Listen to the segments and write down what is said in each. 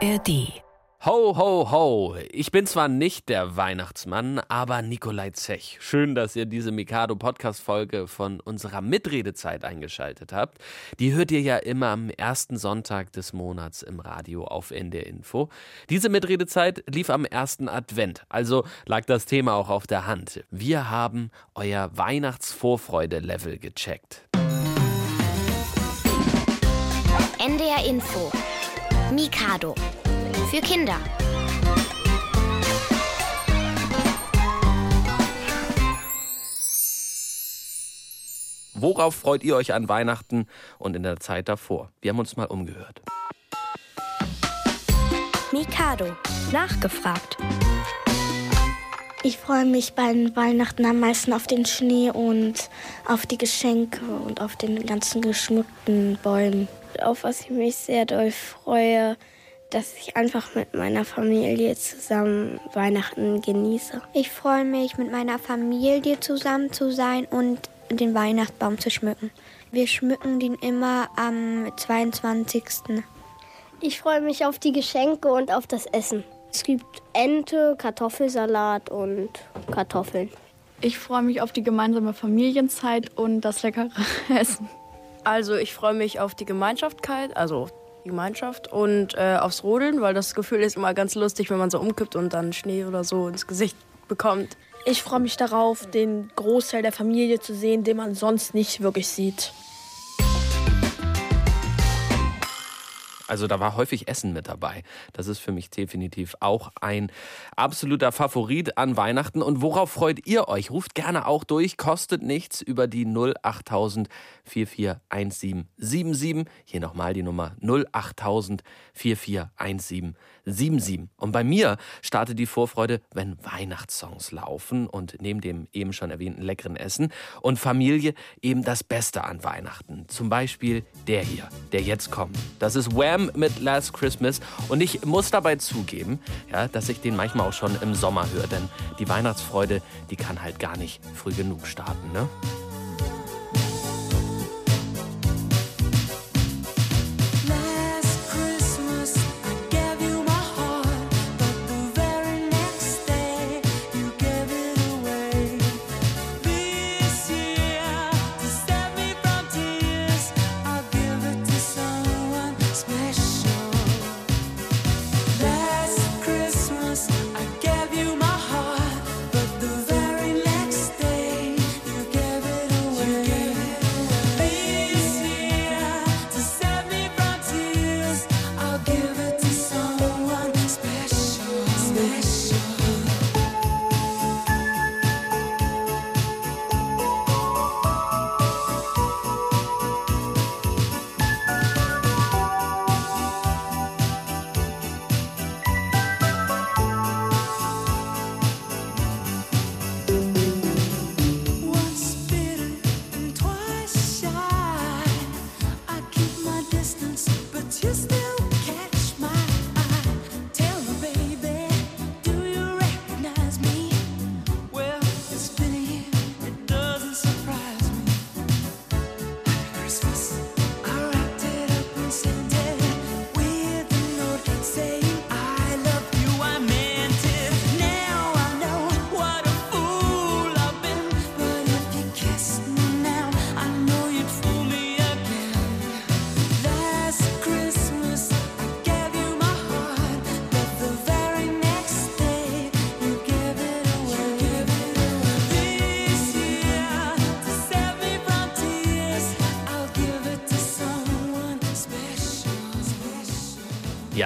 ARD. Ho, ho, ho. Ich bin zwar nicht der Weihnachtsmann, aber Nikolai Zech. Schön, dass ihr diese Mikado Podcast Folge von unserer Mitredezeit eingeschaltet habt. Die hört ihr ja immer am ersten Sonntag des Monats im Radio auf NDR Info. Diese Mitredezeit lief am ersten Advent, also lag das Thema auch auf der Hand. Wir haben euer Weihnachtsvorfreude-Level gecheckt. NDR Info. Mikado. Für Kinder. Worauf freut ihr euch an Weihnachten und in der Zeit davor? Wir haben uns mal umgehört. Mikado. Nachgefragt. Ich freue mich bei Weihnachten am meisten auf den Schnee und auf die Geschenke und auf den ganzen geschmückten Bäumen. Auf was ich mich sehr doll freue, dass ich einfach mit meiner Familie zusammen Weihnachten genieße. Ich freue mich, mit meiner Familie zusammen zu sein und den Weihnachtsbaum zu schmücken. Wir schmücken den immer am 22. Ich freue mich auf die Geschenke und auf das Essen. Es gibt Ente, Kartoffelsalat und Kartoffeln. Ich freue mich auf die gemeinsame Familienzeit und das leckere Essen. Also ich freue mich auf die Gemeinschaftkeit, also die Gemeinschaft und äh, aufs Rodeln, weil das Gefühl ist immer ganz lustig, wenn man so umkippt und dann Schnee oder so ins Gesicht bekommt. Ich freue mich darauf, den Großteil der Familie zu sehen, den man sonst nicht wirklich sieht. Also da war häufig Essen mit dabei. Das ist für mich definitiv auch ein absoluter Favorit an Weihnachten. Und worauf freut ihr euch? Ruft gerne auch durch, kostet nichts über die 08000 441777. Hier nochmal die Nummer 08000 441777. Und bei mir startet die Vorfreude, wenn Weihnachtssongs laufen und neben dem eben schon erwähnten leckeren Essen und Familie eben das Beste an Weihnachten. Zum Beispiel der hier, der jetzt kommt. Das ist Wham! Wham mit Last Christmas. Und ich muss dabei zugeben, ja, dass ich den manchmal auch schon im Sommer höre. Denn die Weihnachtsfreude, die kann halt gar nicht früh genug starten. Ne?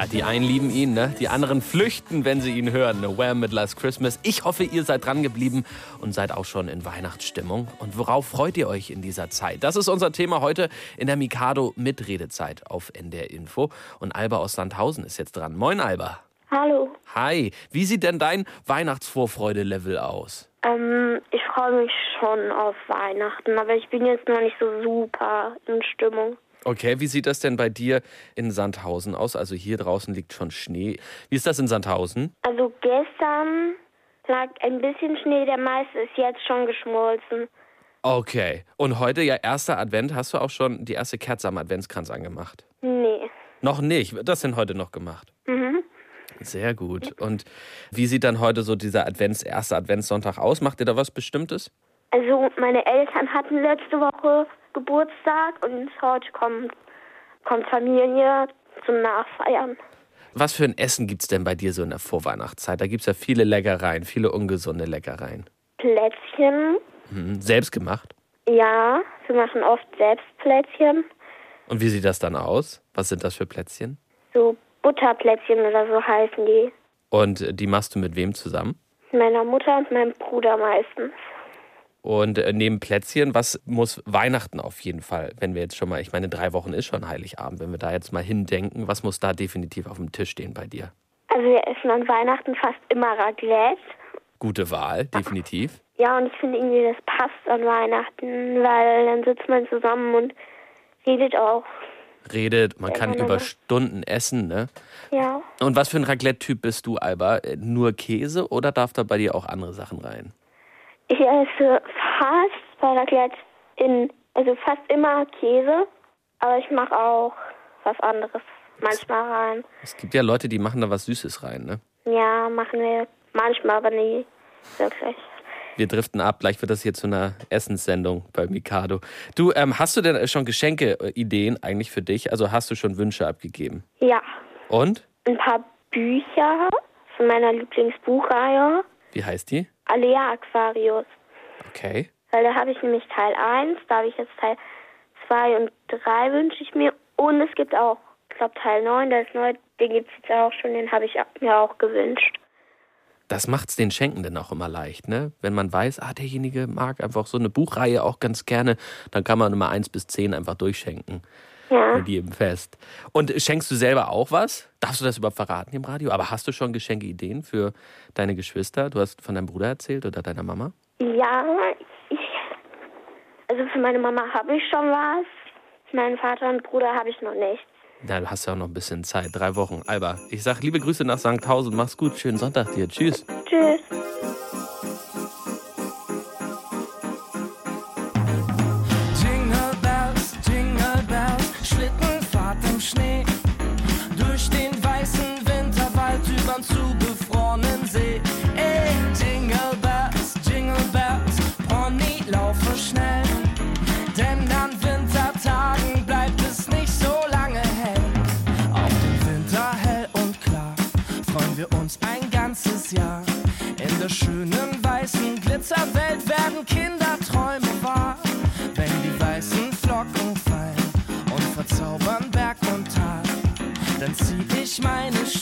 Ja, die einen lieben ihn, ne? die anderen flüchten, wenn sie ihn hören. Wham mit Last Christmas. Ich hoffe, ihr seid dran geblieben und seid auch schon in Weihnachtsstimmung. Und worauf freut ihr euch in dieser Zeit? Das ist unser Thema heute in der Mikado Mitredezeit auf NDR Info. Und Alba aus Sandhausen ist jetzt dran. Moin, Alba. Hallo. Hi. Wie sieht denn dein Weihnachtsvorfreude-Level aus? Ähm, ich freue mich schon auf Weihnachten, aber ich bin jetzt noch nicht so super in Stimmung. Okay, wie sieht das denn bei dir in Sandhausen aus? Also hier draußen liegt schon Schnee. Wie ist das in Sandhausen? Also gestern lag ein bisschen Schnee, der meiste ist jetzt schon geschmolzen. Okay. Und heute ja erster Advent. Hast du auch schon die erste Kerze am Adventskranz angemacht? Nee. Noch nicht. Wird das denn heute noch gemacht? Mhm. Sehr gut. Und wie sieht dann heute so dieser Advents, erste Adventssonntag aus? Macht ihr da was Bestimmtes? Also meine Eltern hatten letzte Woche Geburtstag und heute kommt, kommt Familie zum Nachfeiern. Was für ein Essen gibt es denn bei dir so in der Vorweihnachtszeit? Da gibt es ja viele Leckereien, viele ungesunde Leckereien. Plätzchen, Mhm. Selbst gemacht? ja, wir machen oft selbst Plätzchen. Und wie sieht das dann aus? Was sind das für Plätzchen? So Butterplätzchen oder so heißen die. Und äh, die machst du mit wem zusammen? Meiner Mutter und meinem Bruder meistens. Und äh, neben Plätzchen, was muss Weihnachten auf jeden Fall, wenn wir jetzt schon mal, ich meine, drei Wochen ist schon Heiligabend, wenn wir da jetzt mal hindenken, was muss da definitiv auf dem Tisch stehen bei dir? Also wir essen an Weihnachten fast immer Raclette. Gute Wahl, definitiv. Ja, und ich finde irgendwie, das passt an Weihnachten, weil dann sitzt man zusammen und redet auch. Redet, man kann über Stunden essen, ne? Ja, Und was für ein Raclette-Typ bist du, Alba? Nur Käse oder darf da bei dir auch andere Sachen rein? Ich esse fast bei Raclette in, also fast immer Käse, aber ich mache auch was anderes manchmal rein. Es gibt ja Leute, die machen da was Süßes rein, ne? Ja, machen wir manchmal, aber nie wirklich. Wir driften ab, gleich wird das hier zu einer Essenssendung bei Mikado. Du, ähm, hast du denn schon Geschenke-Ideen eigentlich für dich? Also hast du schon Wünsche abgegeben? Ja, Und? ein paar Bücher von meiner Lieblingsbuchreihe, Wie heißt die? Alea Aquarius. Okay. Weil da habe ich nämlich Teil 1, da habe ich jetzt Teil 2 und 3 wünsche ich mir. Und es gibt auch, ich glaube Teil 9, der ist neu, den gibt es jetzt auch schon, den habe ich mir auch gewünscht. Das macht's den Schenkenden auch immer leicht, ne? Wenn man weiß, ah, derjenige mag einfach so eine Buchreihe auch ganz gerne, dann kann man immer eins bis zehn einfach durchschenken. Ja. Mit jedem Fest. Und schenkst du selber auch was? Darfst du das überhaupt verraten im Radio? Aber hast du schon Geschenkeideen für deine Geschwister? Du hast von deinem Bruder erzählt oder deiner Mama? Ja, ich, also für meine Mama habe ich schon was. Für meinen Vater und Bruder habe ich noch nichts. Na, du hast ja auch noch ein bisschen Zeit. Drei Wochen. Alba, ich sag liebe Grüße nach Sankhausen. Mach's gut. Schönen Sonntag dir. Tschüss. Tschüss. Meine Stiefel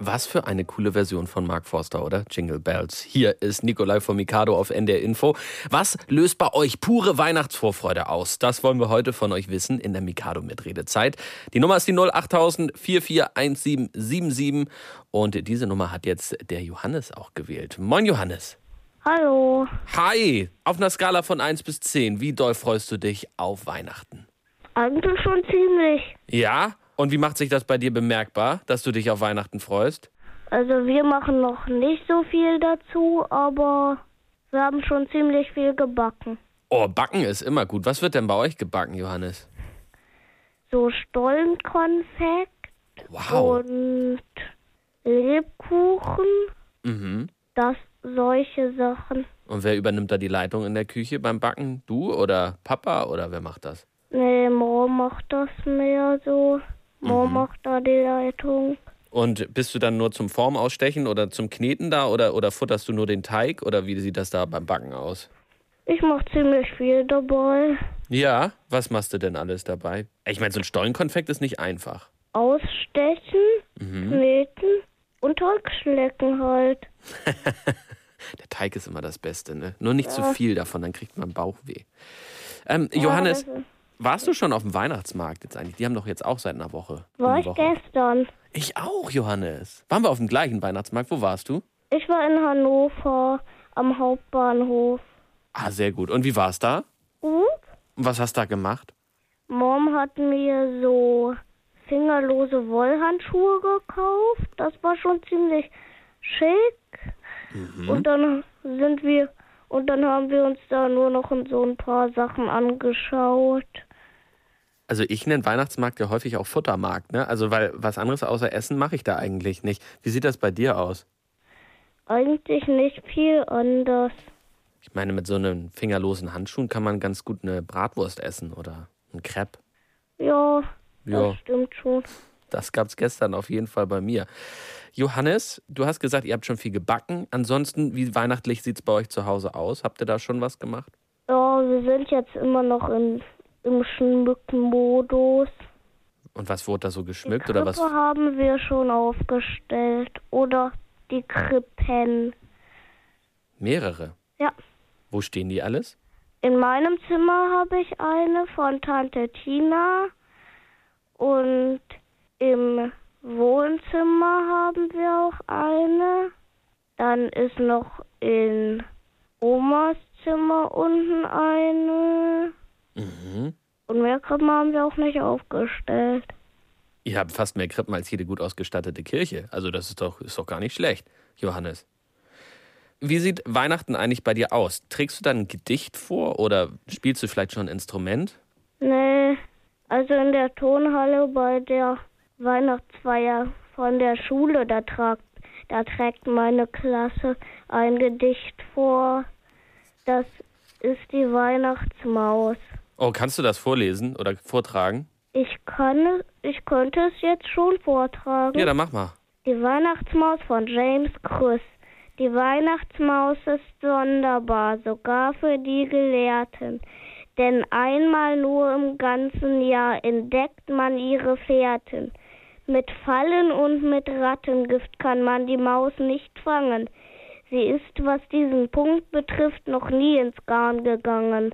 Was für eine coole Version von Mark Forster, oder? Jingle Bells. Hier ist Nikolai von Mikado auf NDR Info. Was löst bei euch pure Weihnachtsvorfreude aus? Das wollen wir heute von euch wissen in der Mikado Mitredezeit. Die Nummer ist die 08000 441777 und diese Nummer hat jetzt der Johannes auch gewählt. Moin Johannes. Hallo. Hi. Auf einer Skala von 1 bis 10, wie doll freust du dich auf Weihnachten? Eigentlich schon ziemlich. Ja? Und wie macht sich das bei dir bemerkbar, dass du dich auf Weihnachten freust? Also wir machen noch nicht so viel dazu, aber wir haben schon ziemlich viel gebacken. Oh, Backen ist immer gut. Was wird denn bei euch gebacken, Johannes? So Stollenkonfekt Wow. und Lebkuchen, Mhm. das solche Sachen. Und wer übernimmt da die Leitung in der Küche beim Backen? Du oder Papa oder wer macht das? Nee, Mom macht das mehr so. Mom macht da die Leitung. Und bist du dann nur zum Form ausstechen oder zum Kneten da oder, oder futterst du nur den Teig oder wie sieht das da beim Backen aus? Ich mach ziemlich viel dabei. Ja, was machst du denn alles dabei? Ich meine, so ein Stollenkonfekt ist nicht einfach. Ausstechen, Mhm. kneten und Holzschlecken halt. Der Teig ist immer das Beste, ne? Nur nicht zu Ja. viel davon, dann kriegt man Bauchweh. Ähm, Ja, Johannes, ist- warst du schon auf dem Weihnachtsmarkt jetzt eigentlich? Die haben doch jetzt auch seit einer Woche. War ich Woche. gestern. Ich auch, Johannes. Waren wir auf dem gleichen Weihnachtsmarkt? Wo warst du? Ich war in Hannover am Hauptbahnhof. Ah, sehr gut. Und wie war's da? Gut. Und was hast du da gemacht? Mom hat mir so fingerlose Wollhandschuhe gekauft. Das war schon ziemlich schick. Mhm. Und dann sind wir und dann haben wir uns da nur noch in so ein paar Sachen angeschaut. Also ich nenne Weihnachtsmarkt ja häufig auch Futtermarkt, ne? Also weil was anderes außer Essen mache ich da eigentlich nicht. Wie sieht das bei dir aus? Eigentlich nicht viel anders. Ich meine, mit so einem fingerlosen Handschuhen kann man ganz gut eine Bratwurst essen oder ein Crepe. Ja, Ja. das stimmt schon. Das gab's gestern auf jeden Fall bei mir. Johannes, du hast gesagt, ihr habt schon viel gebacken. Ansonsten, wie weihnachtlich sieht's bei euch zu Hause aus? Habt ihr da schon was gemacht? Ja, wir sind jetzt immer noch in, im Schmückenmodus. Und was wurde da so geschmückt Krippe oder was? haben wir schon aufgestellt. Oder die Krippen. Mehrere. Ja. Wo stehen die alles? In meinem Zimmer habe ich eine von Tante Tina. Und im Wohnzimmer haben wir auch eine. Dann ist noch in Omas Zimmer unten eine. Mhm. Und mehr Krippen haben wir auch nicht aufgestellt. Ihr habt fast mehr Krippen als jede gut ausgestattete Kirche. Also das ist doch, ist doch gar nicht schlecht, Johannes. Wie sieht Weihnachten eigentlich bei dir aus? Trägst du dann ein Gedicht vor oder spielst du vielleicht schon ein Instrument? Nee, also in der Tonhalle bei der Weihnachtsfeier von der Schule, da, tragt, da trägt meine Klasse ein Gedicht vor. Das ist die Weihnachtsmaus. Oh, kannst du das vorlesen oder vortragen? Ich kann ich könnte es jetzt schon vortragen. Ja, dann mach mal. Die Weihnachtsmaus von James Krüss. Die Weihnachtsmaus ist sonderbar, sogar für die Gelehrten. Denn einmal nur im ganzen Jahr entdeckt man ihre Fährten. Mit Fallen und mit Rattengift kann man die Maus nicht fangen. Sie ist, was diesen Punkt betrifft, noch nie ins Garn gegangen.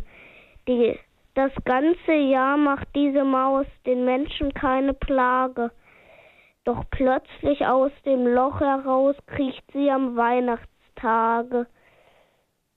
Die, das ganze Jahr macht diese Maus den Menschen keine Plage. Doch plötzlich aus dem Loch heraus kriecht sie am Weihnachtstage.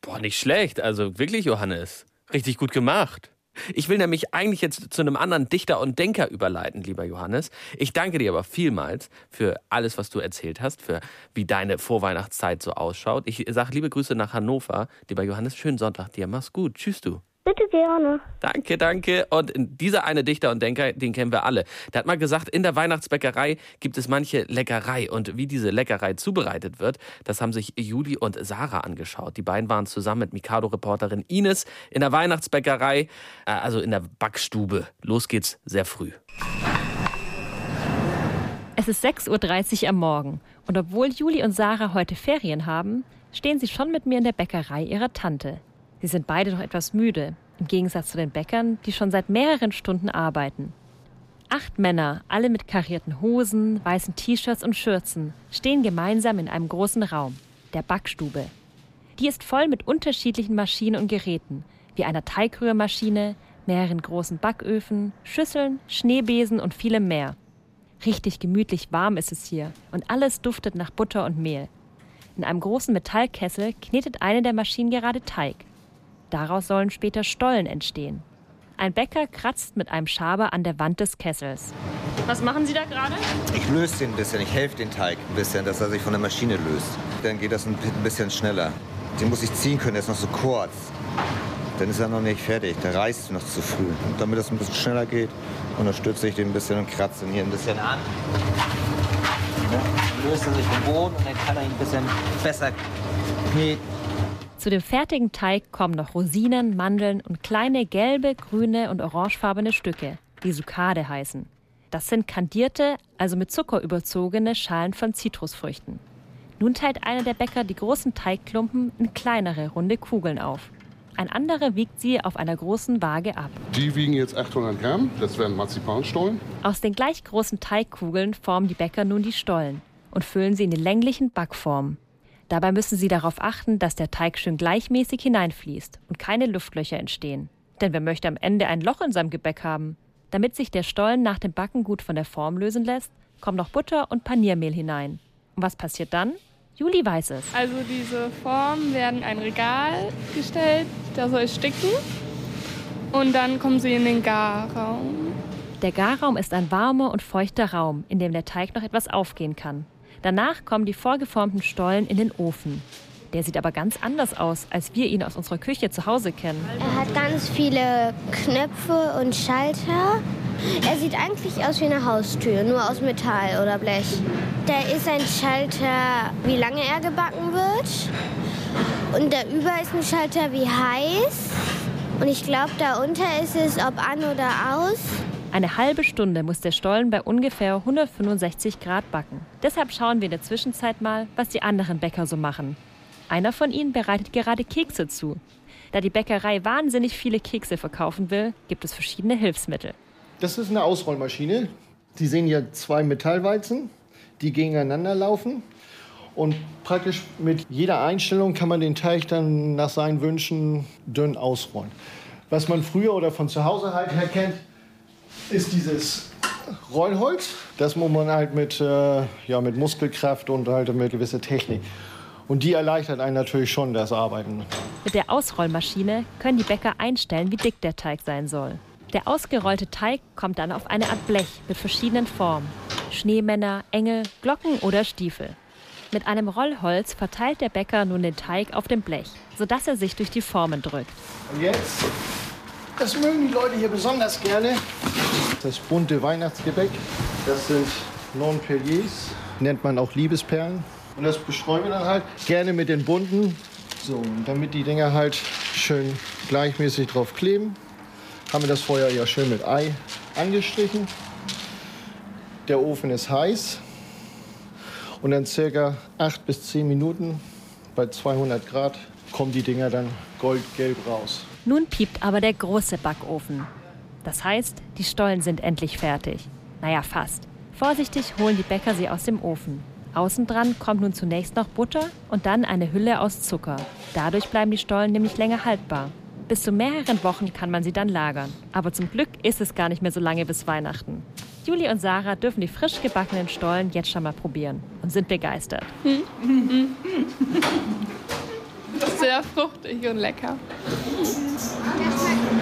Boah, nicht schlecht. Also wirklich, Johannes. Richtig gut gemacht. Ich will nämlich eigentlich jetzt zu einem anderen Dichter und Denker überleiten, lieber Johannes. Ich danke dir aber vielmals für alles, was du erzählt hast, für wie deine Vorweihnachtszeit so ausschaut. Ich sage liebe Grüße nach Hannover. Lieber Johannes, schönen Sonntag dir. Mach's gut. Tschüss du. Bitte gerne. Danke, danke. Und dieser eine Dichter und Denker, den kennen wir alle. Der hat mal gesagt, in der Weihnachtsbäckerei gibt es manche Leckerei. Und wie diese Leckerei zubereitet wird, das haben sich Juli und Sarah angeschaut. Die beiden waren zusammen mit Mikado-Reporterin Ines in der Weihnachtsbäckerei, äh, also in der Backstube. Los geht's sehr früh. Es ist 6.30 Uhr am Morgen und obwohl Juli und Sarah heute Ferien haben, stehen sie schon mit mir in der Bäckerei ihrer Tante. Sie sind beide noch etwas müde, im Gegensatz zu den Bäckern, die schon seit mehreren Stunden arbeiten. Acht Männer, alle mit karierten Hosen, weißen T-Shirts und Schürzen, stehen gemeinsam in einem großen Raum, der Backstube. Die ist voll mit unterschiedlichen Maschinen und Geräten, wie einer Teigrührmaschine, mehreren großen Backöfen, Schüsseln, Schneebesen und vielem mehr. Richtig gemütlich warm ist es hier und alles duftet nach Butter und Mehl. In einem großen Metallkessel knetet eine der Maschinen gerade Teig. Daraus sollen später Stollen entstehen. Ein Bäcker kratzt mit einem Schaber an der Wand des Kessels. Was machen Sie da gerade? Ich löse den ein bisschen, ich helfe den Teig ein bisschen, dass er sich von der Maschine löst. Dann geht das ein bisschen schneller. Den muss ich ziehen können, der ist noch so kurz. Dann ist er noch nicht fertig, der reißt noch zu früh. Und damit das ein bisschen schneller geht, unterstütze ich den ein bisschen und kratze ihn hier ein bisschen an. Dann löst er sich vom Boden und dann kann er ihn ein bisschen besser kneten. Zu dem fertigen Teig kommen noch Rosinen, Mandeln und kleine gelbe, grüne und orangefarbene Stücke, die Sukade heißen. Das sind kandierte, also mit Zucker überzogene Schalen von Zitrusfrüchten. Nun teilt einer der Bäcker die großen Teigklumpen in kleinere, runde Kugeln auf. Ein anderer wiegt sie auf einer großen Waage ab. Die wiegen jetzt 800 Gramm, das wären Marzipanstollen. Aus den gleich großen Teigkugeln formen die Bäcker nun die Stollen und füllen sie in die länglichen Backformen. Dabei müssen sie darauf achten, dass der Teig schön gleichmäßig hineinfließt und keine Luftlöcher entstehen. Denn wer möchte am Ende ein Loch in seinem Gebäck haben? Damit sich der Stollen nach dem Backen gut von der Form lösen lässt, kommen noch Butter und Paniermehl hinein. Und was passiert dann? Juli weiß es. Also diese Formen werden in ein Regal gestellt, da soll es sticken. Und dann kommen sie in den Garraum. Der Garraum ist ein warmer und feuchter Raum, in dem der Teig noch etwas aufgehen kann. Danach kommen die vorgeformten Stollen in den Ofen. Der sieht aber ganz anders aus, als wir ihn aus unserer Küche zu Hause kennen. Er hat ganz viele Knöpfe und Schalter. Er sieht eigentlich aus wie eine Haustür, nur aus Metall oder Blech. Da ist ein Schalter, wie lange er gebacken wird. Und da über ist ein Schalter, wie heiß. Und ich glaube, da unter ist es, ob an oder aus. Eine halbe Stunde muss der Stollen bei ungefähr 165 Grad backen. Deshalb schauen wir in der Zwischenzeit mal, was die anderen Bäcker so machen. Einer von ihnen bereitet gerade Kekse zu. Da die Bäckerei wahnsinnig viele Kekse verkaufen will, gibt es verschiedene Hilfsmittel. Das ist eine Ausrollmaschine. Die sehen ja zwei Metallweizen, die gegeneinander laufen. Und praktisch mit jeder Einstellung kann man den Teig dann nach seinen Wünschen dünn ausrollen. Was man früher oder von zu Hause halt her kennt, ist dieses Rollholz. Das muss man halt mit, äh, ja, mit Muskelkraft und halt mit gewisser Technik. Und die erleichtert einen natürlich schon das Arbeiten. Mit der Ausrollmaschine können die Bäcker einstellen, wie dick der Teig sein soll. Der ausgerollte Teig kommt dann auf eine Art Blech mit verschiedenen Formen. Schneemänner, Engel, Glocken oder Stiefel. Mit einem Rollholz verteilt der Bäcker nun den Teig auf dem Blech, sodass er sich durch die Formen drückt. Und jetzt, das mögen die Leute hier besonders gerne, das bunte Weihnachtsgebäck. Das sind Non-Perliers, nennt man auch Liebesperlen. Und das bestreuen wir dann halt gerne mit den bunten. So, damit die Dinger halt schön gleichmäßig drauf kleben, haben wir das vorher ja schön mit Ei angestrichen. Der Ofen ist heiß und dann circa 8 bis 10 Minuten bei 200 Grad kommen die Dinger dann goldgelb raus. Nun piept aber der große Backofen. Das heißt, die Stollen sind endlich fertig. Naja, fast. Vorsichtig holen die Bäcker sie aus dem Ofen. Außen dran kommt nun zunächst noch Butter und dann eine Hülle aus Zucker. Dadurch bleiben die Stollen nämlich länger haltbar. Bis zu mehreren Wochen kann man sie dann lagern. Aber zum Glück ist es gar nicht mehr so lange bis Weihnachten. Juli und Sarah dürfen die frisch gebackenen Stollen jetzt schon mal probieren und sind begeistert. Sehr fruchtig und lecker.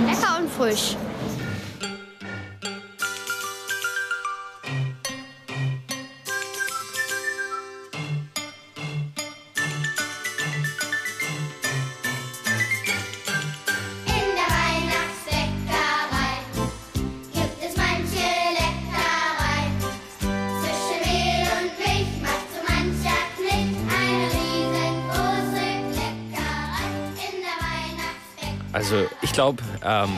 Lecker und frisch. Glaube, ähm,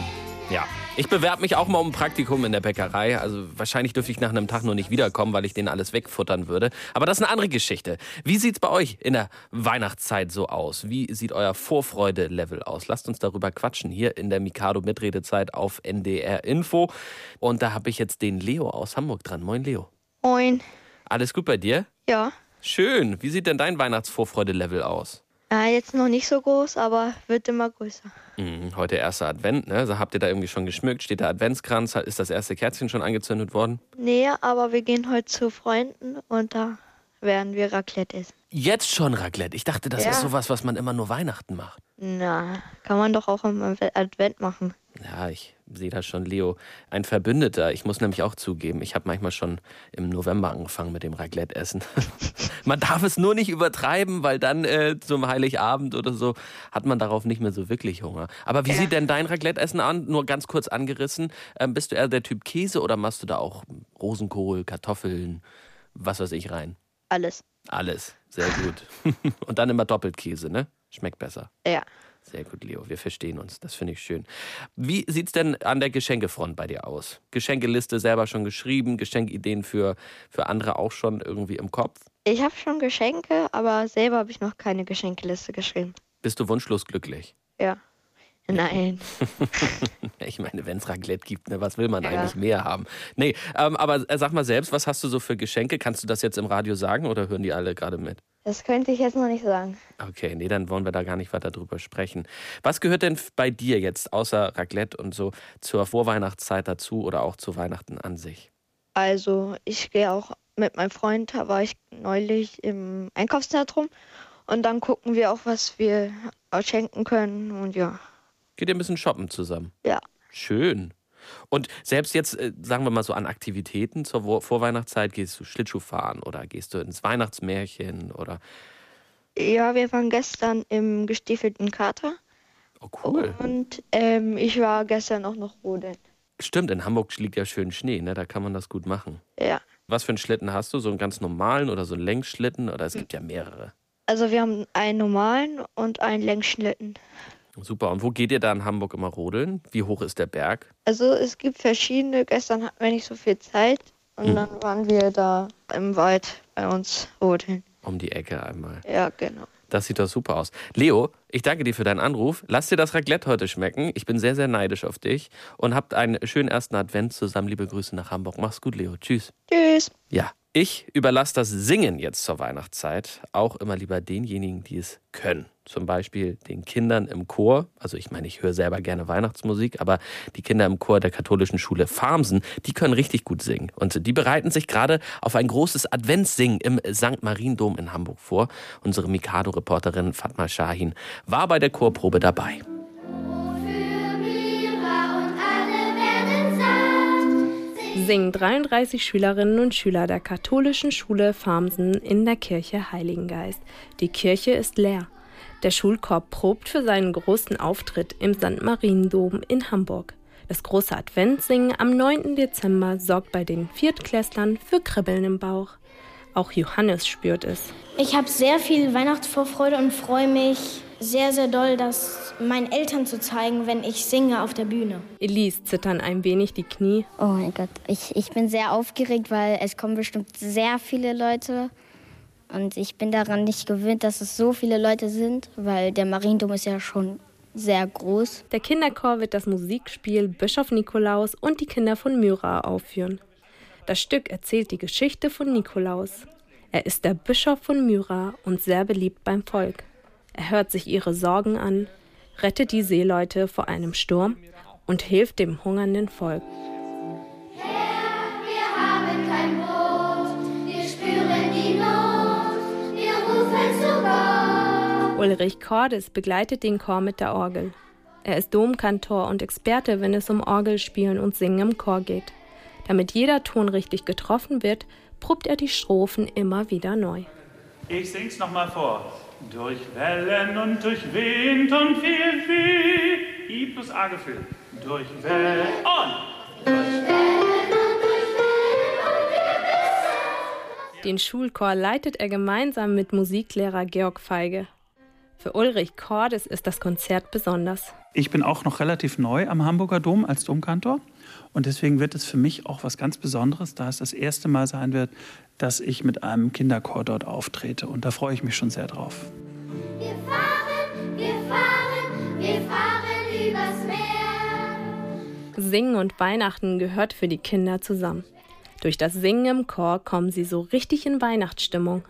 ja, Ich bewerbe mich auch mal um ein Praktikum in der Bäckerei. Also wahrscheinlich dürfte ich nach einem Tag nur nicht wiederkommen, weil ich den alles wegfuttern würde. Aber das ist eine andere Geschichte. Wie sieht's bei euch in der Weihnachtszeit so aus? Wie sieht euer Vorfreude-Level aus? Lasst uns darüber quatschen hier in der Mikado Mitredezeit auf NDR Info. Und da habe ich jetzt den Leo aus Hamburg dran. Moin Leo. Moin. Alles gut bei dir? Ja. Schön. Wie sieht denn dein Weihnachtsvorfreude-Level aus? Äh, jetzt noch nicht so groß, aber wird immer größer. Mhm, heute erster Advent, ne? Also habt ihr da irgendwie schon geschmückt? Steht der Adventskranz? Ist das erste Kerzchen schon angezündet worden? Nee, aber wir gehen heute zu Freunden und da werden wir Raclette essen. Jetzt schon Raclette. Ich dachte, das Ja. ist sowas, was man immer nur Weihnachten macht. Na, kann man doch auch im Advent machen. Ja, ich sehe da schon, Leo, ein Verbündeter. Ich muss nämlich auch zugeben, ich habe manchmal schon im November angefangen mit dem Raclette-Essen. man darf es nur nicht übertreiben, weil dann äh, zum Heiligabend oder so hat man darauf nicht mehr so wirklich Hunger. Aber wie sieht denn dein Raclette-Essen an? Nur ganz kurz angerissen. Ähm, bist du eher der Typ Käse oder machst du da auch Rosenkohl, Kartoffeln, was weiß ich rein? Alles. Alles. Sehr gut. Und dann immer doppelt Käse, ne? Schmeckt besser. Ja. Sehr gut, Leo. Wir verstehen uns. Das finde ich schön. Wie sieht's denn an der Geschenkefront bei dir aus? Geschenkeliste selber schon geschrieben, Geschenkideen für, für andere auch schon irgendwie im Kopf? Ich habe schon Geschenke, aber selber habe ich noch keine Geschenkeliste geschrieben. Bist du wunschlos glücklich? Ja. Nein. Ich meine, wenn es Raclette gibt, ne, was will man Ja. eigentlich mehr haben? Nee, ähm, aber äh, sag mal selbst, was hast du so für Geschenke? Kannst du das jetzt im Radio sagen oder hören die alle gerade mit? Das könnte ich jetzt noch nicht sagen. Okay, nee, dann wollen wir da gar nicht weiter drüber sprechen. Was gehört denn bei dir jetzt, außer Raclette und so, zur Vorweihnachtszeit dazu oder auch zu Weihnachten an sich? Also, ich gehe auch mit meinem Freund, da war ich neulich im Einkaufszentrum und dann gucken wir auch, was wir schenken können und ja. Geht ihr ein bisschen shoppen zusammen? Ja. Schön. Und selbst jetzt, äh, sagen wir mal so an Aktivitäten zur Vorweihnachtszeit, gehst du Schlittschuh fahren oder gehst du ins Weihnachtsmärchen oder. Ja, wir waren gestern im gestiefelten Kater. Oh, cool. Und ähm, ich war gestern auch noch rodeln. Stimmt, in Hamburg liegt ja schön Schnee, ne? Da kann man das gut machen. Ja. Was für einen Schlitten hast du? So einen ganz normalen oder so einen Längsschlitten? Oder es gibt ja mehrere. Also wir haben einen normalen und einen Längsschlitten. Super. Und wo geht ihr da in Hamburg immer rodeln? Wie hoch ist der Berg? Also es gibt verschiedene. Gestern hatten wir nicht so viel Zeit und Hm. dann waren wir da im Wald bei uns rodeln. Um die Ecke einmal. Ja, genau. Das sieht doch super aus. Leo, ich danke dir für deinen Anruf. Lass dir das Raclette heute schmecken. Ich bin sehr, sehr neidisch auf dich. Und habt einen schönen ersten Advent zusammen. Liebe Grüße nach Hamburg. Mach's gut, Leo. Tschüss. Tschüss. Ja, ich überlasse das Singen jetzt zur Weihnachtszeit auch immer lieber denjenigen, die es können. Zum Beispiel den Kindern im Chor. Also ich meine, ich höre selber gerne Weihnachtsmusik, aber die Kinder im Chor der katholischen Schule Farmsen, die können richtig gut singen. Und die bereiten sich gerade auf ein großes Adventssingen im St. Mariendom in Hamburg vor. Unsere Mikado-Reporterin Fatma Shahin war bei der Chorprobe dabei. Singen 33 Schülerinnen und Schüler der katholischen Schule Farmsen in der Kirche Heiligengeist. Die Kirche ist leer. Der Schulkorb probt für seinen großen Auftritt im St. Mariendom in Hamburg. Das große Adventssingen am 9. Dezember sorgt bei den Viertklässlern für Kribbeln im Bauch. Auch Johannes spürt es. Ich habe sehr viel Weihnachtsvorfreude und freue mich sehr, sehr doll, das meinen Eltern zu zeigen, wenn ich singe auf der Bühne. Elise zittern ein wenig die Knie. Oh mein Gott, ich, ich bin sehr aufgeregt, weil es kommen bestimmt sehr viele Leute. Und ich bin daran nicht gewöhnt, dass es so viele Leute sind, weil der Mariendom ist ja schon sehr groß. Der Kinderchor wird das Musikspiel Bischof Nikolaus und die Kinder von Myra aufführen. Das Stück erzählt die Geschichte von Nikolaus. Er ist der Bischof von Myra und sehr beliebt beim Volk. Er hört sich ihre Sorgen an, rettet die Seeleute vor einem Sturm und hilft dem hungernden Volk. Ulrich Cordes begleitet den Chor mit der Orgel. Er ist Domkantor und Experte, wenn es um Orgelspielen und Singen im Chor geht. Damit jeder Ton richtig getroffen wird, probt er die Strophen immer wieder neu. Ich sing's nochmal vor. Durch Wellen und durch Wind und viel Weh. I plus A Gefühl. Durch Wellen und Den Schulchor leitet er gemeinsam mit Musiklehrer Georg Feige. Für Ulrich Cordes ist das Konzert besonders. Ich bin auch noch relativ neu am Hamburger Dom als Domkantor. Und deswegen wird es für mich auch was ganz Besonderes, da es das erste Mal sein wird, dass ich mit einem Kinderchor dort auftrete. Und da freue ich mich schon sehr drauf. Wir fahren, wir fahren, wir fahren übers Meer. Singen und Weihnachten gehört für die Kinder zusammen. Durch das Singen im Chor kommen sie so richtig in Weihnachtsstimmung.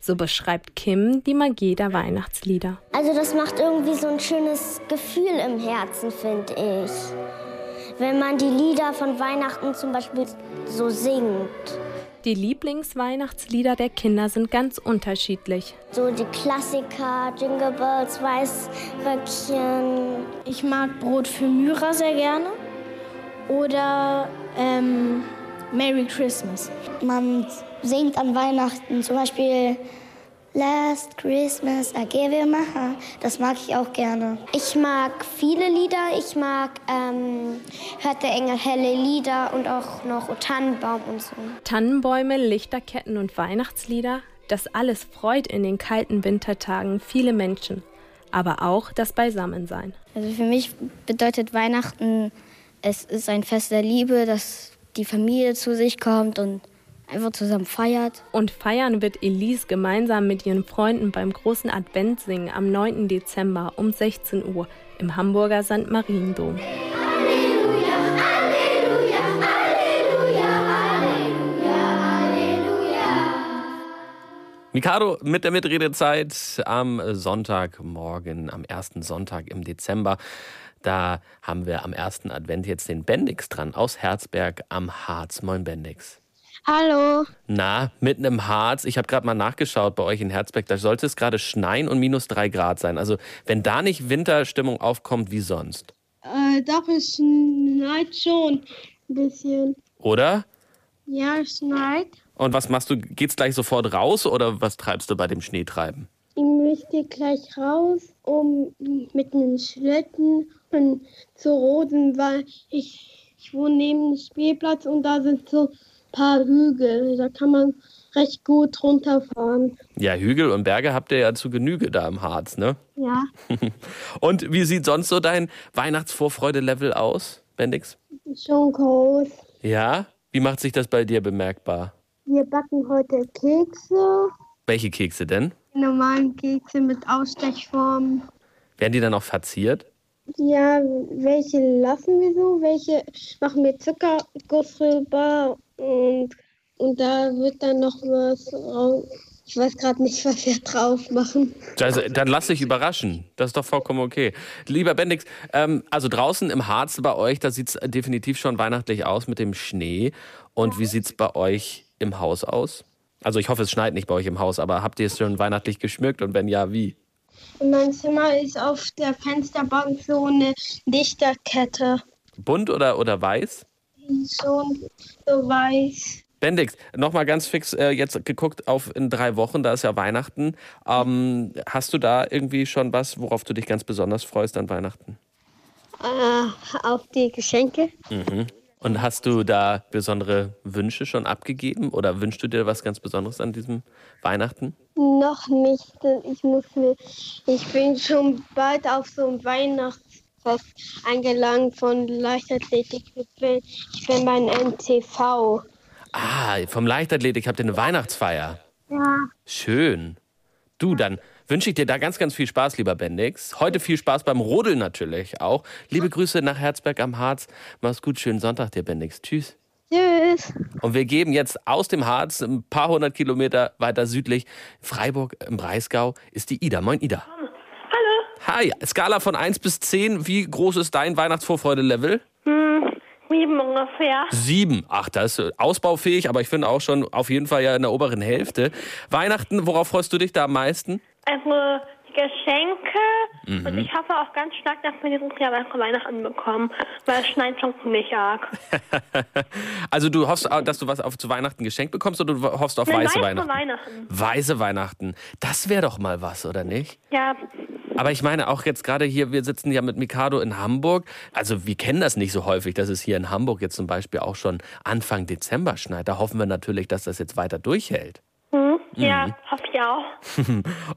So beschreibt Kim die Magie der Weihnachtslieder. Also das macht irgendwie so ein schönes Gefühl im Herzen, finde ich. Wenn man die Lieder von Weihnachten zum Beispiel so singt. Die Lieblingsweihnachtslieder der Kinder sind ganz unterschiedlich. So die Klassiker, Jingle Bells, Weißröckchen. Ich mag Brot für Myra sehr gerne. Oder ähm, Merry Christmas. Man singt an Weihnachten zum Beispiel Last Christmas I gave you my heart. Das mag ich auch gerne. Ich mag viele Lieder. Ich mag ähm, Hört der Engel helle Lieder und auch noch O Tannenbaum und so. Tannenbäume, Lichterketten und Weihnachtslieder, das alles freut in den kalten Wintertagen viele Menschen. Aber auch das Beisammensein. Also für mich bedeutet Weihnachten, es ist ein Fest der Liebe, dass die Familie zu sich kommt und einfach zusammen feiert. Und feiern wird Elise gemeinsam mit ihren Freunden beim großen Adventsingen am 9. Dezember um 16 Uhr im Hamburger St. Mariendom. Halleluja, Halleluja, Halleluja, Halleluja. Mikado mit der Mitredezeit am Sonntagmorgen, am ersten Sonntag im Dezember. Da haben wir am ersten Advent jetzt den Bendix dran aus Herzberg am Harz. Moin Bendix. Hallo. Na, mitten im Harz. Ich habe gerade mal nachgeschaut bei euch in Herzberg. Da sollte es gerade schneien und minus drei Grad sein. Also wenn da nicht Winterstimmung aufkommt, wie sonst? Äh, doch, es schneit schon ein bisschen. Oder? Ja, es schneit. Und was machst du? Geht's gleich sofort raus oder was treibst du bei dem Schneetreiben? Ich möchte gleich raus, um mit einem Schlitten und zu roden, weil ich, ich wohne neben dem Spielplatz und da sind so paar Hügel. Da kann man recht gut runterfahren. Ja, Hügel und Berge habt ihr ja zu Genüge da im Harz, ne? Ja, Und wie sieht sonst so dein Weihnachtsvorfreude-Level aus, Bendix? schon groß. Ja? Wie macht sich das bei dir bemerkbar? Wir backen heute Kekse, Welche Kekse denn? die normalen Kekse mit Ausstechform. Werden die dann auch verziert? Ja, welche lassen wir so, welche machen wir Zuckerguss rüber und, und da wird dann noch was drauf. Ich weiß gerade nicht, was wir drauf machen. Also, dann lass dich überraschen. Das ist doch vollkommen okay. Lieber Bendix, ähm, also draußen im Harz bei euch, da sieht es definitiv schon weihnachtlich aus mit dem Schnee. Und wie sieht es bei euch im Haus aus? Also ich hoffe, es schneit nicht bei euch im Haus, aber habt ihr es schon weihnachtlich geschmückt und wenn ja, wie? In meinem Zimmer ist auf der Fensterbank so eine Lichterkette. Bunt oder, oder weiß? Schon so weiß. Bendix, nochmal ganz fix äh, jetzt geguckt auf in drei Wochen, da ist ja Weihnachten. Ähm, hast du da irgendwie schon was, worauf du dich ganz besonders freust an Weihnachten? Äh, auf die Geschenke. Mhm. Und hast du da besondere Wünsche schon abgegeben oder wünschst du dir was ganz Besonderes an diesem Weihnachten? Noch nicht. Ich muss mir, ich bin schon bald auf so ein Weihnachtsfest eingeladen von Leichtathletik. Ich bin, ich bin beim NTV. Ah, vom Leichtathletik habt ihr eine Weihnachtsfeier. Ja. Schön. Du, dann wünsche ich dir da ganz, ganz viel Spaß, lieber Bendix. Heute viel Spaß beim Rodeln natürlich auch. Liebe Grüße nach Herzberg am Harz. Mach's gut, schönen Sonntag dir, Bendix. Tschüss. Tschüss. Und wir geben jetzt aus dem Harz ein paar hundert Kilometer weiter südlich, Freiburg im Breisgau, ist die Ida. Moin, Ida. Hi, Skala von 1 bis 10. Wie groß ist dein Weihnachtsvorfreude-Level? Hm, sieben ungefähr. Sieben. Ach, das ist ausbaufähig, aber ich finde auch schon auf jeden Fall ja in der oberen Hälfte. Weihnachten, worauf freust du dich da am meisten? Also Geschenke Mhm. und ich hoffe auch ganz stark, dass wir dieses Jahr Weihnachten bekommen, weil es schneit schon ziemlich arg. Also du hoffst, auch, dass du was auf zu Weihnachten geschenkt bekommst oder du hoffst auf Eine weiße weiße Weihnachten? Weihnachten. Weiße Weihnachten. Das wäre doch mal was, oder nicht? Ja, Aber ich meine auch jetzt gerade hier, wir sitzen ja mit Mikado in Hamburg. Also wir kennen das nicht so häufig, dass es hier in Hamburg jetzt zum Beispiel auch schon Anfang Dezember schneit. Da hoffen wir natürlich, dass das jetzt weiter durchhält. Ja, hoffe ich auch.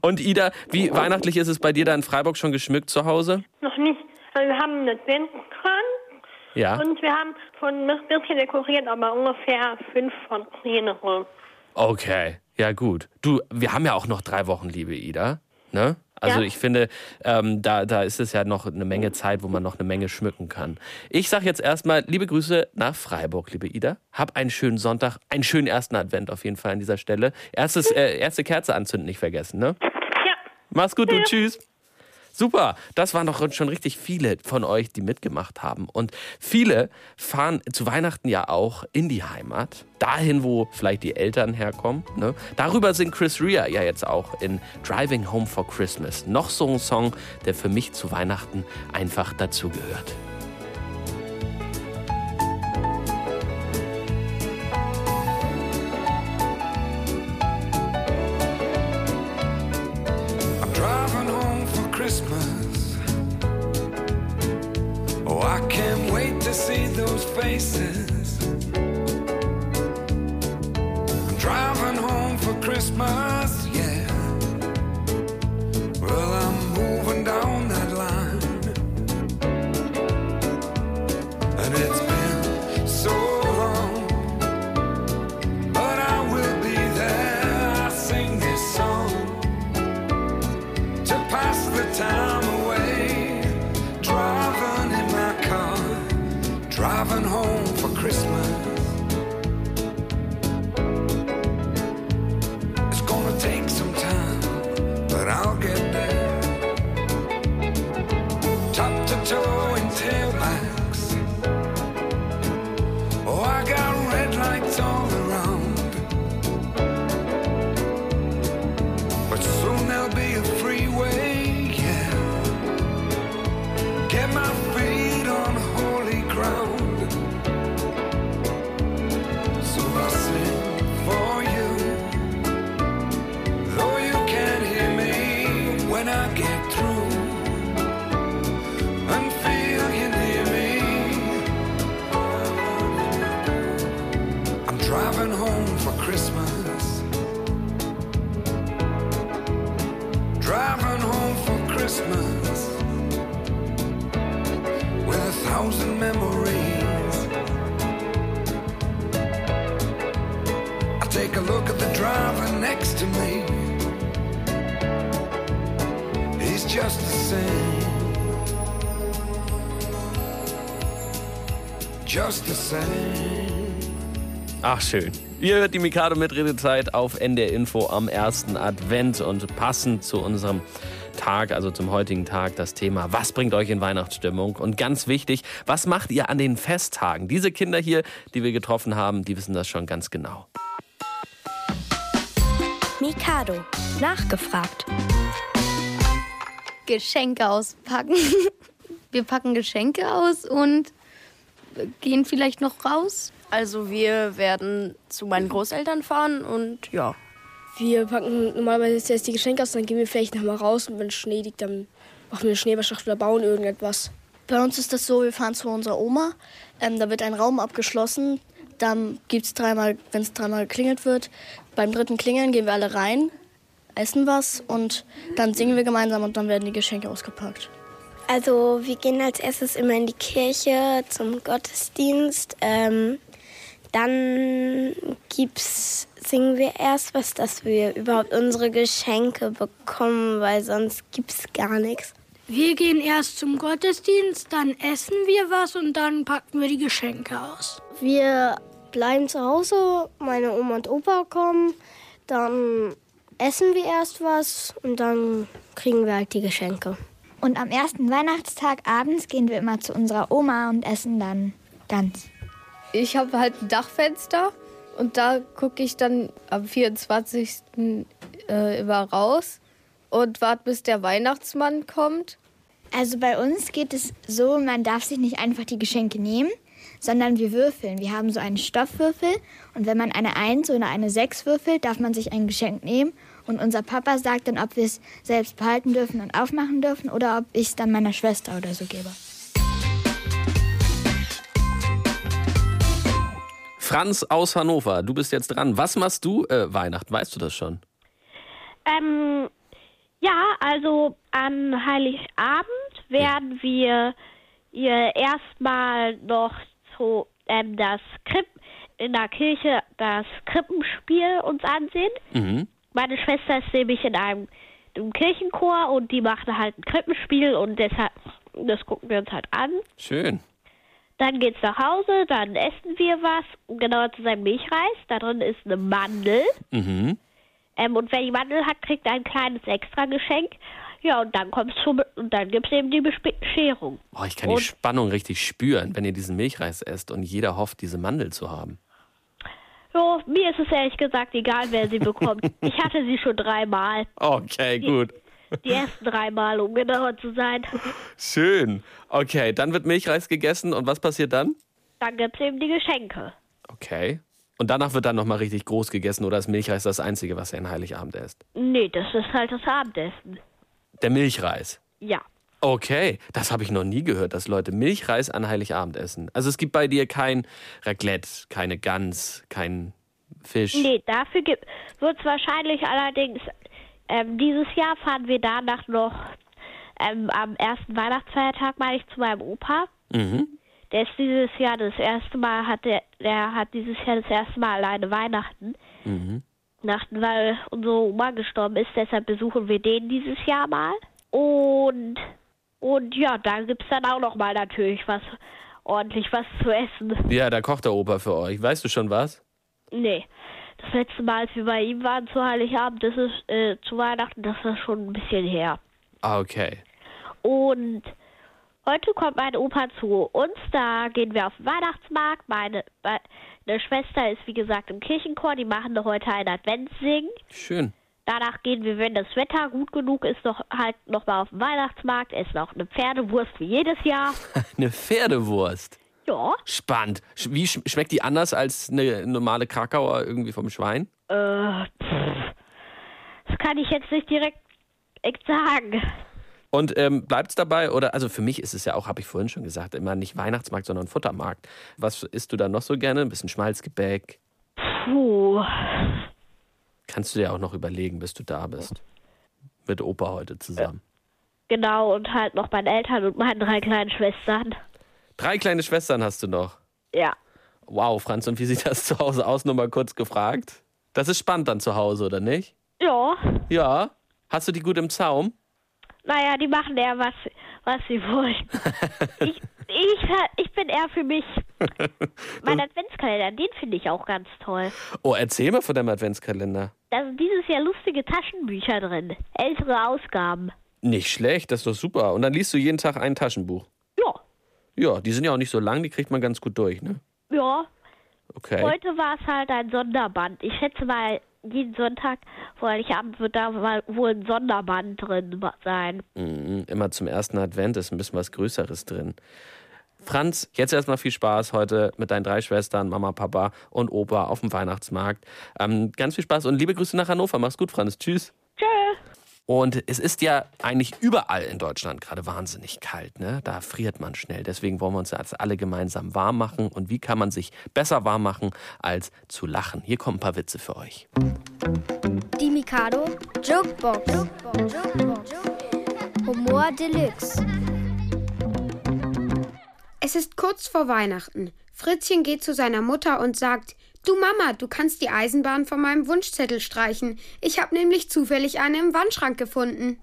Und Ida, wie weihnachtlich ist es bei dir da in Freiburg schon geschmückt zu Hause? Noch nicht. Also wir haben einen Adventskranz Ja. und wir haben schon ein bisschen dekoriert, aber ungefähr fünf von zehn rum. Okay, ja gut. Du, wir haben ja auch noch drei Wochen, liebe Ida. Ne? Also Ja. ich finde, ähm, da, da ist es ja noch eine Menge Zeit, wo man noch eine Menge schmücken kann. Ich sage jetzt erstmal liebe Grüße nach Freiburg, liebe Ida. Hab einen schönen Sonntag, einen schönen ersten Advent auf jeden Fall an dieser Stelle. Erstes, äh, erste Kerze anzünden nicht vergessen, ne? Ja. Mach's gut, du, tschüss. Super, das waren doch schon richtig viele von euch, die mitgemacht haben. Und viele fahren zu Weihnachten ja auch in die Heimat, dahin, wo vielleicht die Eltern herkommen. Ne? Darüber singt Chris Rea ja jetzt auch in Driving Home for Christmas. Noch so ein Song, der für mich zu Weihnachten einfach dazugehört. Schön. Ihr hört die Mikado Mitredezeit auf NDR Info am ersten Advent und passend zu unserem Tag, also zum heutigen Tag, das Thema, was bringt euch in Weihnachtsstimmung? Und ganz wichtig, was macht ihr an den Festtagen? Diese Kinder hier, die wir getroffen haben, die wissen das schon ganz genau. Mikado. Nachgefragt. Geschenke auspacken. Wir packen Geschenke aus und gehen vielleicht noch raus. Also wir werden zu meinen Großeltern fahren und ja. Wir packen normalerweise zuerst die Geschenke aus, dann gehen wir vielleicht noch mal raus und wenn Schnee liegt, dann machen wir eine Schneeballschlacht oder bauen irgendetwas. Bei uns ist das so, wir fahren zu unserer Oma, ähm, da wird ein Raum abgeschlossen, dann gibt es dreimal, wenn es dreimal geklingelt wird, beim dritten Klingeln gehen wir alle rein, essen was und dann singen wir gemeinsam und dann werden die Geschenke ausgepackt. Also wir gehen als erstes immer in die Kirche zum Gottesdienst. Ähm, dann gibt's, singen wir erst was, dass wir überhaupt unsere Geschenke bekommen, weil sonst gibt's gar nichts. Wir gehen erst zum Gottesdienst, dann essen wir was und dann packen wir die Geschenke aus. Wir bleiben zu Hause, meine Oma und Opa kommen, dann essen wir erst was und dann kriegen wir halt die Geschenke. Und am ersten Weihnachtstag abends gehen wir immer zu unserer Oma und essen dann ganz. Ich habe halt ein Dachfenster und da gucke ich dann am 24. Äh, immer raus und warte, bis der Weihnachtsmann kommt. Also bei uns geht es so, man darf sich nicht einfach die Geschenke nehmen, sondern wir würfeln. Wir haben so einen Stoffwürfel und wenn man eine 1 oder eine 6 würfelt, darf man sich ein Geschenk nehmen und unser Papa sagt dann, ob wir es selbst behalten dürfen und aufmachen dürfen oder ob ich es dann meiner Schwester oder so gebe. Franz aus Hannover, du bist jetzt dran. Was machst du äh, Weihnachten? Weißt du das schon? Ähm, ja, also an Heiligabend werden wir ihr erstmal noch so ähm, das Kripp in der Kirche das Krippenspiel uns ansehen. Mhm. Meine Schwester ist nämlich in einem, einem Kirchenchor und die macht halt ein Krippenspiel und deshalb das gucken wir uns halt an. Schön. Dann geht's nach Hause, dann essen wir was, um genauer zu sein Milchreis. Da drin ist eine Mandel. Mhm. Ähm, und wer die Mandel hat, kriegt ein kleines Extra-Geschenk. Ja, und dann kommt's zum, und dann gibt's eben die Bescherung. Oh, ich kann und, die Spannung richtig spüren, wenn ihr diesen Milchreis esst und jeder hofft, diese Mandel zu haben. Ja, mir ist es ehrlich gesagt egal, wer sie bekommt. ich hatte sie schon dreimal. Okay, gut. Die ersten dreimal, um genauer zu sein. Schön. Okay, dann wird Milchreis gegessen und was passiert dann? Dann gibt's eben die Geschenke. Okay. Und danach wird dann nochmal richtig groß gegessen oder ist Milchreis das Einzige, was ihr an Heiligabend esst? Nee, das ist halt das Abendessen. Der Milchreis. Ja. Okay, das habe ich noch nie gehört, dass Leute Milchreis an Heiligabend essen. Also es gibt bei dir kein Raclette, keine Gans, kein Fisch. Nee, dafür wird es wahrscheinlich allerdings, ähm, dieses Jahr fahren wir danach noch ähm, am ersten Weihnachtsfeiertag, meine ich, zu meinem Opa. Mhm. Der ist dieses Jahr das erste Mal, hat der, der hat dieses Jahr das erste Mal alleine Weihnachten. Mhm. Weihnachten, weil unsere Oma gestorben ist, deshalb besuchen wir den dieses Jahr mal. Und, und ja, da gibt es dann auch noch mal natürlich was, ordentlich was zu essen. Ja, da kocht der Opa für euch. Weißt du schon was? Nee. Das letzte Mal, als wir bei ihm waren zu Heiligabend, das ist äh, zu Weihnachten, das ist schon ein bisschen her. Ah, okay. Und heute kommt mein Opa zu uns, da gehen wir auf den Weihnachtsmarkt. Meine, meine Schwester ist, wie gesagt, im Kirchenchor, die machen heute einen Adventssingen. Schön. Danach gehen wir, wenn das Wetter gut genug ist, noch halt noch mal auf den Weihnachtsmarkt, essen auch eine Pferdewurst wie jedes Jahr. eine Pferdewurst? Ja. Spannend. Wie schmeckt die anders als eine normale Krakauer irgendwie vom Schwein? Äh, pff, das kann ich jetzt nicht direkt sagen. Und ähm, bleibt es dabei? Oder, also für mich ist es ja auch, habe ich vorhin schon gesagt, immer nicht Weihnachtsmarkt, sondern Futtermarkt. Was isst du da noch so gerne? Ein bisschen Schmalzgebäck? Puh. Kannst du dir auch noch überlegen, bis du da bist. Mit Opa heute zusammen. Genau, und halt noch meinen Eltern und meinen drei kleinen Schwestern. Drei kleine Schwestern hast du noch? Ja. Wow, Franz, und wie sieht das zu Hause aus? Nur mal kurz gefragt. Das ist spannend dann zu Hause, oder nicht? Ja. Ja. Hast du die gut im Zaum? Naja, die machen eher, was, was sie wollen. ich, ich, ich bin eher für mich. Mein Adventskalender, den finde ich auch ganz toll. Oh, erzähl mal von deinem Adventskalender. Da sind dieses Jahr lustige Taschenbücher drin. Ältere Ausgaben. Nicht schlecht, das ist doch super. Und dann liest du jeden Tag ein Taschenbuch. Ja. Die sind ja auch nicht so lang, die kriegt man ganz gut durch, ne? Ja. Okay. Heute war es halt ein Sonderband. Ich schätze mal, jeden Sonntag vor Heiligabend wird da mal wohl ein Sonderband drin sein. Mhm, immer zum ersten Advent ist ein bisschen was Größeres drin. Franz, jetzt erstmal viel Spaß heute mit deinen drei Schwestern, Mama, Papa und Opa auf dem Weihnachtsmarkt. Ähm, ganz viel Spaß und liebe Grüße nach Hannover. Mach's gut, Franz. Tschüss. Tschö. Und es ist ja eigentlich überall in Deutschland gerade wahnsinnig kalt. Ne? Da friert man schnell. Deswegen wollen wir uns jetzt alle gemeinsam warm machen. Und wie kann man sich besser warm machen, als zu lachen? Hier kommen ein paar Witze für euch. Die Mikado Jokebox. Humor Deluxe. Es ist kurz vor Weihnachten. Fritzchen geht zu seiner Mutter und sagt, Du Mama, du kannst die Eisenbahn von meinem Wunschzettel streichen. Ich habe nämlich zufällig eine im Wandschrank gefunden.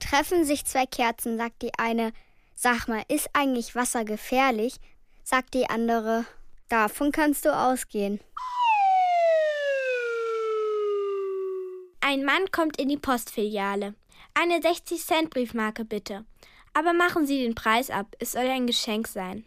Treffen sich zwei Kerzen, sagt die eine. Sag mal, ist eigentlich Wasser gefährlich? Sagt die andere. Davon kannst du ausgehen. Ein Mann kommt in die Postfiliale. Eine 60-Cent-Briefmarke bitte. Aber machen Sie den Preis ab, es soll ein Geschenk sein.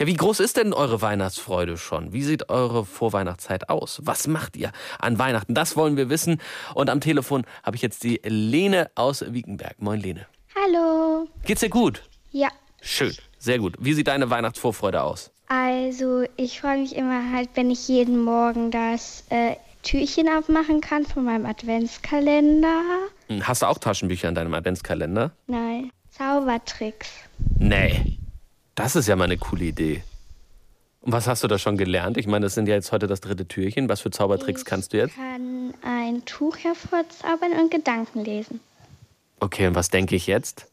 Ja, wie groß ist denn eure Weihnachtsfreude schon? Wie sieht eure Vorweihnachtszeit aus? Was macht ihr an Weihnachten? Das wollen wir wissen. Und am Telefon habe ich jetzt die Lene aus Wiekenberg. Moin, Lene. Hallo. Geht's dir gut? Ja. Schön, sehr gut. Wie sieht deine Weihnachtsvorfreude aus? Also, ich freue mich immer halt, wenn ich jeden Morgen das äh, Türchen aufmachen kann von meinem Adventskalender. Hm, Hast du auch Taschenbücher in deinem Adventskalender? Nein, Zaubertricks. Nee. Das ist ja mal eine coole Idee. Und was hast du da schon gelernt? Ich meine, das sind ja jetzt heute das dritte Türchen. Was für Zaubertricks kannst du jetzt? Ich kann ein Tuch hervorzaubern und Gedanken lesen. Okay, und was denke ich jetzt?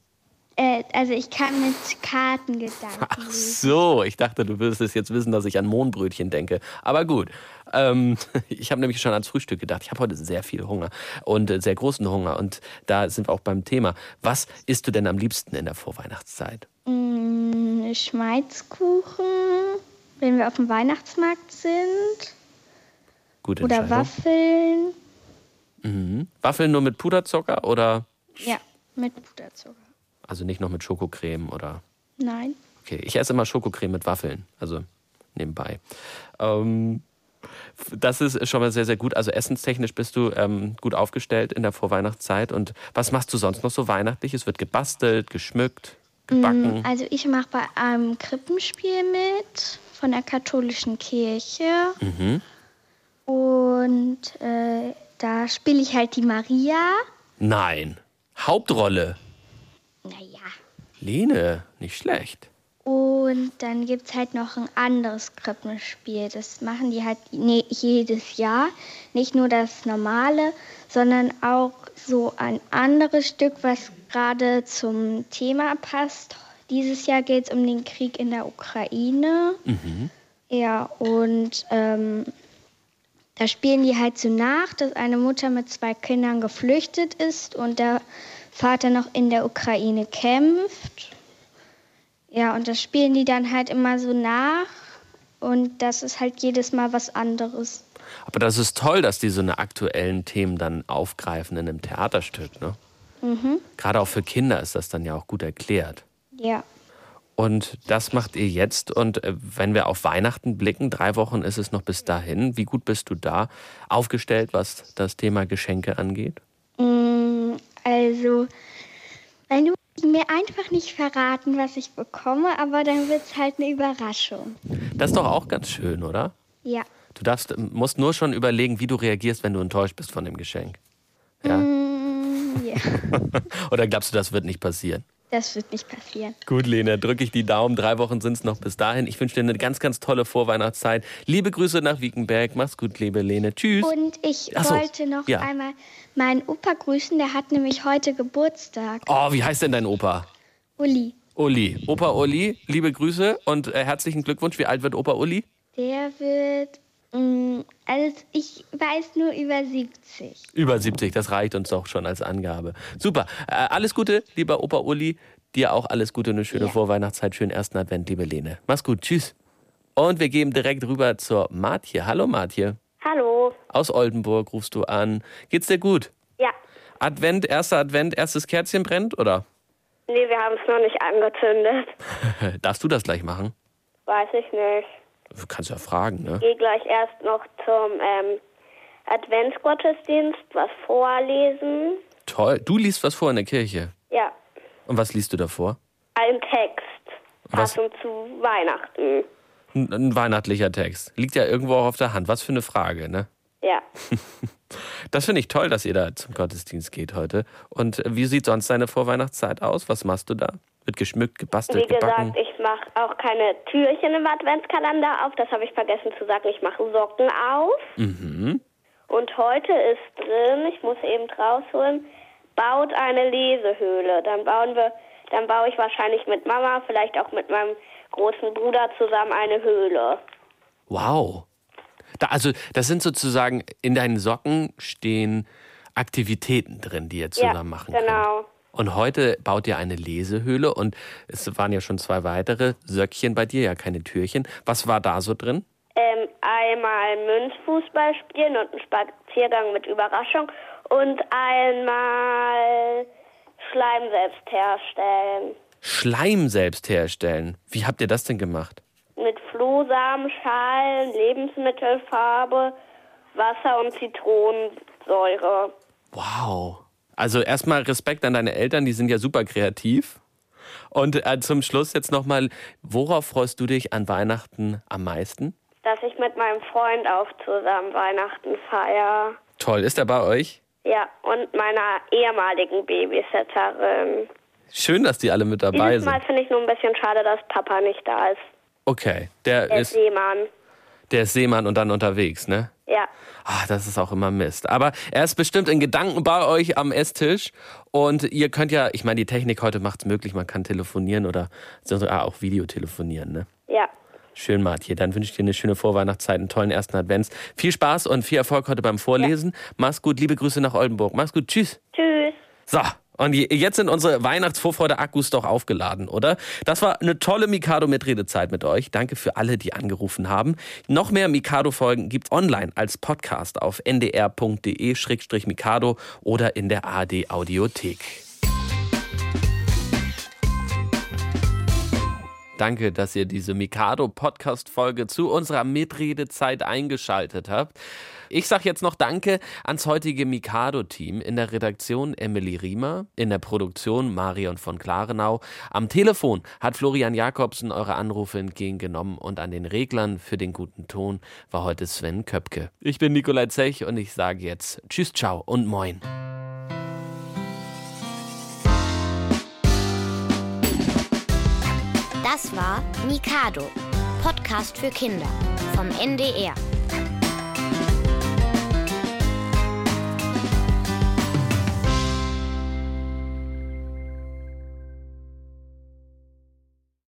Äh, also ich kann mit Karten Gedanken Ach so, ich dachte, du würdest es jetzt wissen, dass ich an Mohnbrötchen denke. Aber gut. Ähm, ich habe nämlich schon ans Frühstück gedacht. Ich habe heute sehr viel Hunger und äh, sehr großen Hunger. Und da sind wir auch beim Thema. Was isst du denn am liebsten in der Vorweihnachtszeit? Mm, Schmalzkuchen, wenn wir auf dem Weihnachtsmarkt sind. Gute Oder. Waffeln. Mhm. Waffeln nur mit Puderzucker oder Ja, mit Puderzucker. Also nicht noch mit Schokocreme oder Nein. Okay, ich esse immer Schokocreme mit Waffeln, also nebenbei. Ähm, das ist schon mal sehr, sehr gut. Also essenstechnisch bist du ähm, gut aufgestellt in der Vorweihnachtszeit. Und was machst du sonst noch so weihnachtlich? Es wird gebastelt, geschmückt, gebacken. Mm, Also ich mache bei einem Krippenspiel mit von der katholischen Kirche. Mhm. Und äh, da spiele ich halt die Maria. Nein, Hauptrolle. Naja. Lene, nicht schlecht. Und dann gibt es halt noch ein anderes Krippenspiel. Das machen die halt jedes Jahr. Nicht nur das normale, sondern auch so ein anderes Stück, was gerade zum Thema passt. Dieses Jahr geht es um den Krieg in der Ukraine. Mhm. Ja, und ähm, da spielen die halt so nach, dass eine Mutter mit zwei Kindern geflüchtet ist und der Vater noch in der Ukraine kämpft. Ja, und das spielen die dann halt immer so nach. Und das ist halt jedes Mal was anderes. Aber das ist toll, dass die so eine aktuellen Themen dann aufgreifen in einem Theaterstück. Ne? Mhm. Gerade auch für Kinder ist das dann ja auch gut erklärt. Ja. Und das macht ihr jetzt. Und äh, wenn wir auf Weihnachten blicken, drei Wochen ist es noch bis dahin. Wie gut bist du da aufgestellt, was das Thema Geschenke angeht? Mm, Also, weil du mir einfach nicht verraten, was ich bekomme, aber dann wird es halt eine Überraschung. Das ist doch auch ganz schön, oder? Ja. Du darfst, musst nur schon überlegen, wie du reagierst, wenn du enttäuscht bist von dem Geschenk. Ja? Mm, ja. Oder glaubst du, das wird nicht passieren? Das wird nicht passieren. Gut, Lena, drücke ich die Daumen. Drei Wochen sind es noch bis dahin. Ich wünsche dir eine ganz, ganz tolle Vorweihnachtszeit. Liebe Grüße nach Wiekenberg. Mach's gut, liebe Lene. Tschüss. Und ich so, wollte noch ja. einmal meinen Opa grüßen, der hat nämlich heute Geburtstag. Oh, wie heißt denn dein Opa? Uli. Uli. Opa Uli, liebe Grüße und äh, herzlichen Glückwunsch. Wie alt wird Opa Uli? Der wird, also ich weiß nur über 70. Über 70, das reicht uns doch schon als Angabe. Super. Äh, alles Gute, lieber Opa Uli. Dir auch alles Gute, eine schöne Vorweihnachtszeit, schönen ersten Advent, liebe Lene. Mach's gut, tschüss. Und wir gehen direkt rüber zur Martje. Hallo Martje. Hallo. Aus Oldenburg rufst du an. Geht's dir gut? Ja. Advent, erster Advent, erstes Kerzchen brennt, oder? Nee, wir haben es noch nicht angezündet. Darfst du das gleich machen? Weiß ich nicht. Du kannst ja fragen, ne? Gehe gleich erst noch zum ähm, Adventsgottesdienst was vorlesen. Toll. Du liest was vor in der Kirche. Ja, Und was liest du davor? ein Text. Was? Passend zu Weihnachten. Ein, ein weihnachtlicher Text. Liegt ja irgendwo auch auf der Hand. Was für eine Frage, ne? Ja. Das finde ich toll, dass ihr da zum Gottesdienst geht heute. Und äh, wie sieht sonst deine Vorweihnachtszeit aus? Was machst du da? Wird geschmückt, gebastelt, Wie gebacken? gesagt, ich mache auch keine Türchen im Adventskalender auf. Das habe ich vergessen zu sagen. Ich mache Socken auf. Mhm. Und heute ist drin, ich muss eben rausholen, baut eine Lesehöhle. Dann bauen wir, dann baue ich wahrscheinlich mit Mama, vielleicht auch mit meinem großen Bruder zusammen eine Höhle. Wow. Da, also, das sind sozusagen, in deinen Socken stehen Aktivitäten drin, die ihr zusammen ja, machen genau. Und heute baut ihr eine Lesehöhle und es waren ja schon zwei weitere Söckchen bei dir, ja keine Türchen. Was war da so drin? Ähm, einmal Münzfußball spielen und einen Spaziergang mit Überraschung und einmal Schleim selbst herstellen. Schleim selbst herstellen. Wie habt ihr das denn gemacht? Mit Flohsamen, Schalen, Lebensmittelfarbe, Wasser und Zitronensäure. Wow. Also erstmal Respekt an deine Eltern, die sind ja super kreativ. Und äh, zum Schluss jetzt nochmal, worauf freust du dich an Weihnachten am meisten? Dass ich mit meinem Freund auch zusammen Weihnachten feier. Toll, ist er bei euch? Ja, und meiner ehemaligen Babysitterin. Schön, dass die alle mit dabei Dieses sind. Mal finde ich nur ein bisschen schade, dass Papa nicht da ist. Okay, der, Der ist, Seemann. der ist Seemann und dann unterwegs, ne? Ja. Ah, das ist auch immer Mist. Aber er ist bestimmt in Gedanken bei euch am Esstisch. Und ihr könnt ja, ich meine, die Technik heute macht es möglich, man kann telefonieren oder sogar auch Videotelefonieren, ne? Ja. Schön, Martje. Dann wünsche ich dir eine schöne Vorweihnachtszeit, einen tollen ersten Advents. Viel Spaß und viel Erfolg heute beim Vorlesen. Mach's gut, liebe Grüße nach Oldenburg. Mach's gut, tschüss. Tschüss. So, und je- jetzt sind unsere Weihnachtsvorfreude-Akkus doch aufgeladen, oder? Das war eine tolle Mikado-Mitredezeit mit euch. Danke für alle, die angerufen haben. Noch mehr Mikado-Folgen gibt's online als Podcast auf ndr.de-mikado oder in der AD-Audiothek. Danke, dass ihr diese Mikado-Podcast-Folge zu unserer Mitredezeit eingeschaltet habt. Ich sage jetzt noch Danke ans heutige Mikado-Team in der Redaktion Emily Riemer, in der Produktion Marion von Klarenau. Am Telefon hat Florian Jakobsen eure Anrufe entgegengenommen und an den Reglern für den guten Ton war heute Sven Köpke. Ich bin Nikolai Zech und ich sage jetzt Tschüss, ciao und moin. Das war Mikado, Podcast für Kinder vom NDR.